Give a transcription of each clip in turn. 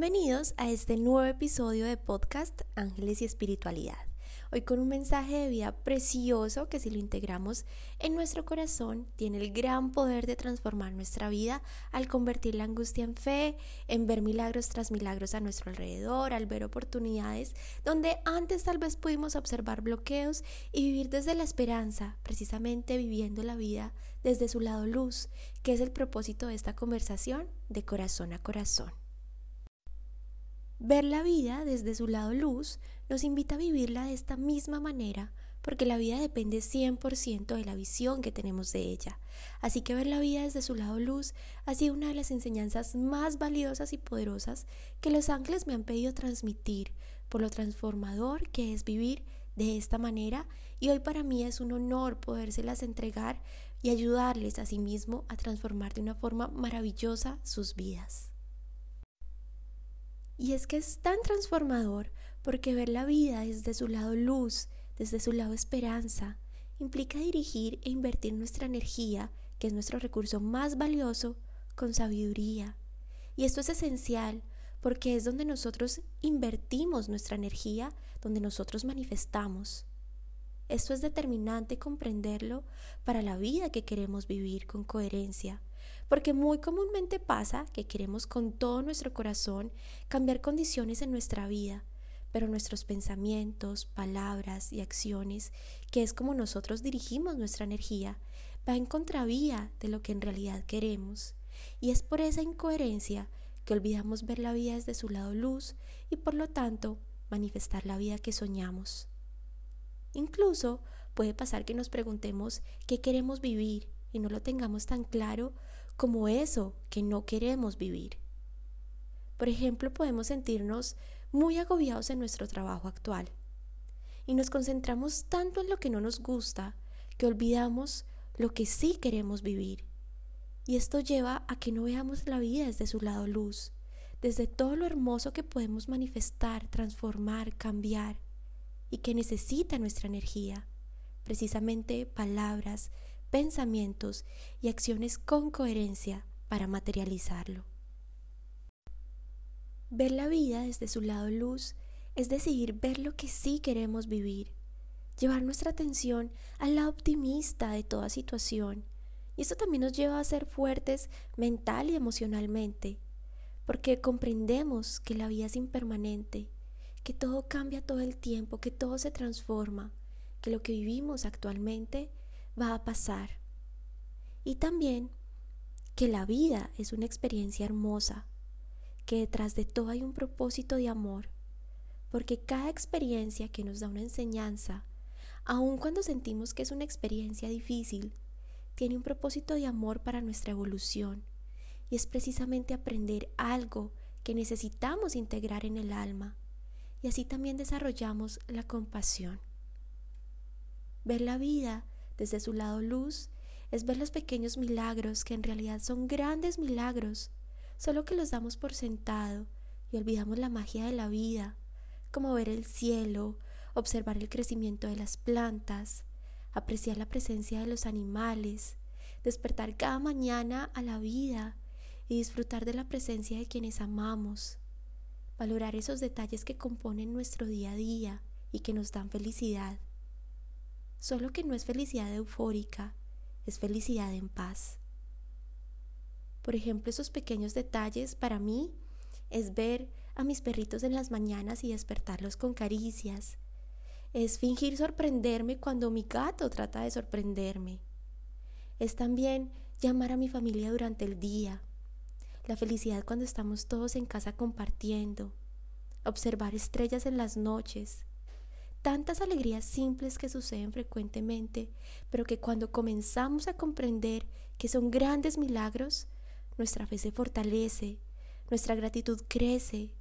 Bienvenidos a este nuevo episodio de podcast Ángeles y Espiritualidad. Hoy con un mensaje de vida precioso que si lo integramos en nuestro corazón tiene el gran poder de transformar nuestra vida al convertir la angustia en fe, en ver milagros tras milagros a nuestro alrededor, al ver oportunidades donde antes tal vez pudimos observar bloqueos y vivir desde la esperanza, precisamente viviendo la vida desde su lado luz, que es el propósito de esta conversación de corazón a corazón. Ver la vida desde su lado luz nos invita a vivirla de esta misma manera, porque la vida depende 100% de la visión que tenemos de ella. Así que ver la vida desde su lado luz ha sido una de las enseñanzas más valiosas y poderosas que los ángeles me han pedido transmitir, por lo transformador que es vivir de esta manera, y hoy para mí es un honor podérselas entregar y ayudarles a sí mismo a transformar de una forma maravillosa sus vidas. Y es que es tan transformador porque ver la vida desde su lado luz, desde su lado esperanza, implica dirigir e invertir nuestra energía, que es nuestro recurso más valioso, con sabiduría. Y esto es esencial porque es donde nosotros invertimos nuestra energía, donde nosotros manifestamos. Esto es determinante comprenderlo para la vida que queremos vivir con coherencia, porque muy comúnmente pasa que queremos con todo nuestro corazón cambiar condiciones en nuestra vida, pero nuestros pensamientos, palabras y acciones, que es como nosotros dirigimos nuestra energía, va en contravía de lo que en realidad queremos. Y es por esa incoherencia que olvidamos ver la vida desde su lado luz y por lo tanto manifestar la vida que soñamos. Incluso puede pasar que nos preguntemos qué queremos vivir y no lo tengamos tan claro como eso que no queremos vivir. Por ejemplo, podemos sentirnos muy agobiados en nuestro trabajo actual y nos concentramos tanto en lo que no nos gusta que olvidamos lo que sí queremos vivir. Y esto lleva a que no veamos la vida desde su lado luz, desde todo lo hermoso que podemos manifestar, transformar, cambiar y que necesita nuestra energía, precisamente palabras, pensamientos y acciones con coherencia para materializarlo. Ver la vida desde su lado luz es decidir ver lo que sí queremos vivir, llevar nuestra atención al lado optimista de toda situación. Y esto también nos lleva a ser fuertes mental y emocionalmente, porque comprendemos que la vida es impermanente, que todo cambia todo el tiempo, que todo se transforma, que lo que vivimos actualmente va a pasar. Y también que la vida es una experiencia hermosa, que detrás de todo hay un propósito de amor, porque cada experiencia que nos da una enseñanza, aun cuando sentimos que es una experiencia difícil, tiene un propósito de amor para nuestra evolución, y es precisamente aprender algo que necesitamos integrar en el alma, y así también desarrollamos la compasión. Ver la vida desde su lado luz es ver los pequeños milagros que en realidad son grandes milagros, solo que los damos por sentado y olvidamos la magia de la vida, como ver el cielo, observar el crecimiento de las plantas, apreciar la presencia de los animales, despertar cada mañana a la vida y disfrutar de la presencia de quienes amamos, valorar esos detalles que componen nuestro día a día y que nos dan felicidad solo que no es felicidad eufórica, es felicidad en paz. Por ejemplo, esos pequeños detalles para mí es ver a mis perritos en las mañanas y despertarlos con caricias. Es fingir sorprenderme cuando mi gato trata de sorprenderme. Es también llamar a mi familia durante el día. La felicidad cuando estamos todos en casa compartiendo. Observar estrellas en las noches tantas alegrías simples que suceden frecuentemente, pero que cuando comenzamos a comprender que son grandes milagros, nuestra fe se fortalece, nuestra gratitud crece,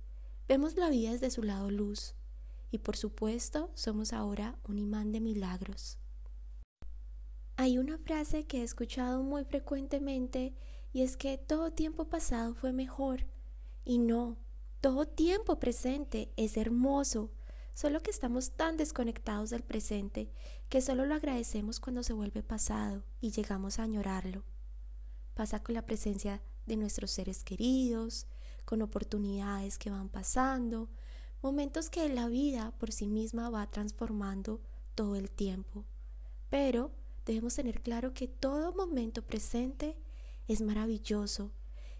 vemos la vida desde su lado luz y por supuesto somos ahora un imán de milagros. Hay una frase que he escuchado muy frecuentemente y es que todo tiempo pasado fue mejor y no, todo tiempo presente es hermoso, solo que estamos tan desconectados del presente que solo lo agradecemos cuando se vuelve pasado y llegamos a añorarlo. Pasa con la presencia de nuestros seres queridos, con oportunidades que van pasando, momentos que la vida por sí misma va transformando todo el tiempo. Pero debemos tener claro que todo momento presente es maravilloso,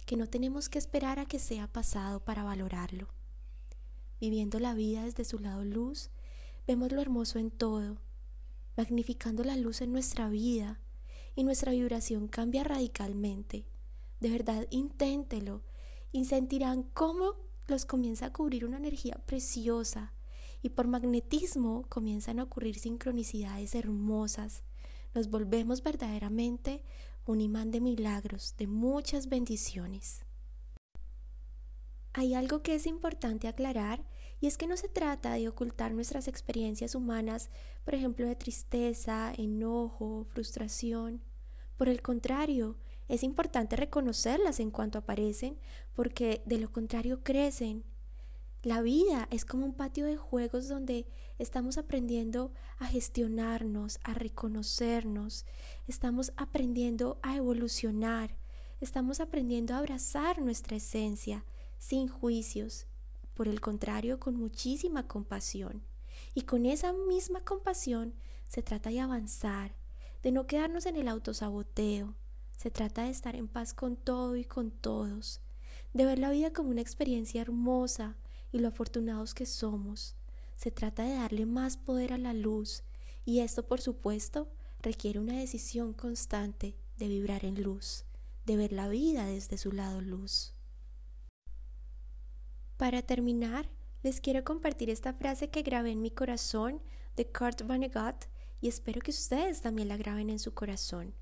que no tenemos que esperar a que sea pasado para valorarlo. Viviendo la vida desde su lado luz, vemos lo hermoso en todo, magnificando la luz en nuestra vida y nuestra vibración cambia radicalmente. De verdad, inténtelo y sentirán cómo los comienza a cubrir una energía preciosa y por magnetismo comienzan a ocurrir sincronicidades hermosas. Nos volvemos verdaderamente un imán de milagros, de muchas bendiciones. Hay algo que es importante aclarar y es que no se trata de ocultar nuestras experiencias humanas, por ejemplo, de tristeza, enojo, frustración. Por el contrario, es importante reconocerlas en cuanto aparecen, porque de lo contrario crecen. La vida es como un patio de juegos donde estamos aprendiendo a gestionarnos, a reconocernos, estamos aprendiendo a evolucionar, estamos aprendiendo a abrazar nuestra esencia sin juicios, por el contrario, con muchísima compasión. Y con esa misma compasión se trata de avanzar, de no quedarnos en el autosaboteo. Se trata de estar en paz con todo y con todos, de ver la vida como una experiencia hermosa y lo afortunados que somos. Se trata de darle más poder a la luz y esto, por supuesto, requiere una decisión constante de vibrar en luz, de ver la vida desde su lado luz. Para terminar, les quiero compartir esta frase que grabé en mi corazón de Kurt Vonnegut y espero que ustedes también la graben en su corazón.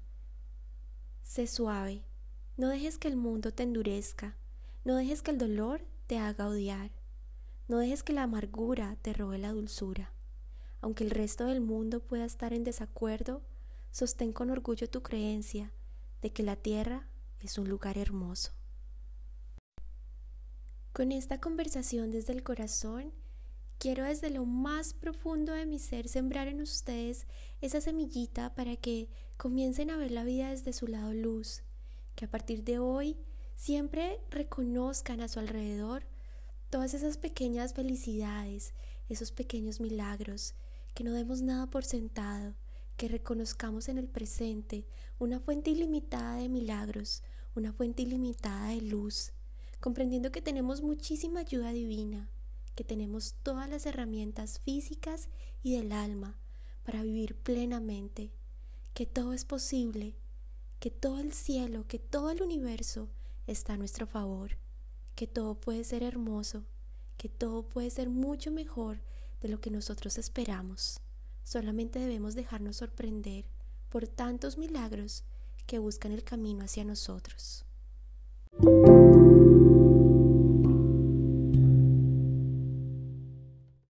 Sé suave, no dejes que el mundo te endurezca, no dejes que el dolor te haga odiar, no dejes que la amargura te robe la dulzura. Aunque el resto del mundo pueda estar en desacuerdo, sostén con orgullo tu creencia de que la tierra es un lugar hermoso. Con esta conversación desde el corazón, quiero desde lo más profundo de mi ser sembrar en ustedes esa semillita para que comiencen a ver la vida desde su lado luz, que a partir de hoy siempre reconozcan a su alrededor todas esas pequeñas felicidades, esos pequeños milagros, que no demos nada por sentado, que reconozcamos en el presente una fuente ilimitada de milagros, una fuente ilimitada de luz, comprendiendo que tenemos muchísima ayuda divina, que tenemos todas las herramientas físicas y del alma para vivir plenamente, que todo es posible, que todo el cielo, que todo el universo está a nuestro favor, que todo puede ser hermoso, que todo puede ser mucho mejor de lo que nosotros esperamos. Solamente debemos dejarnos sorprender por tantos milagros que buscan el camino hacia nosotros.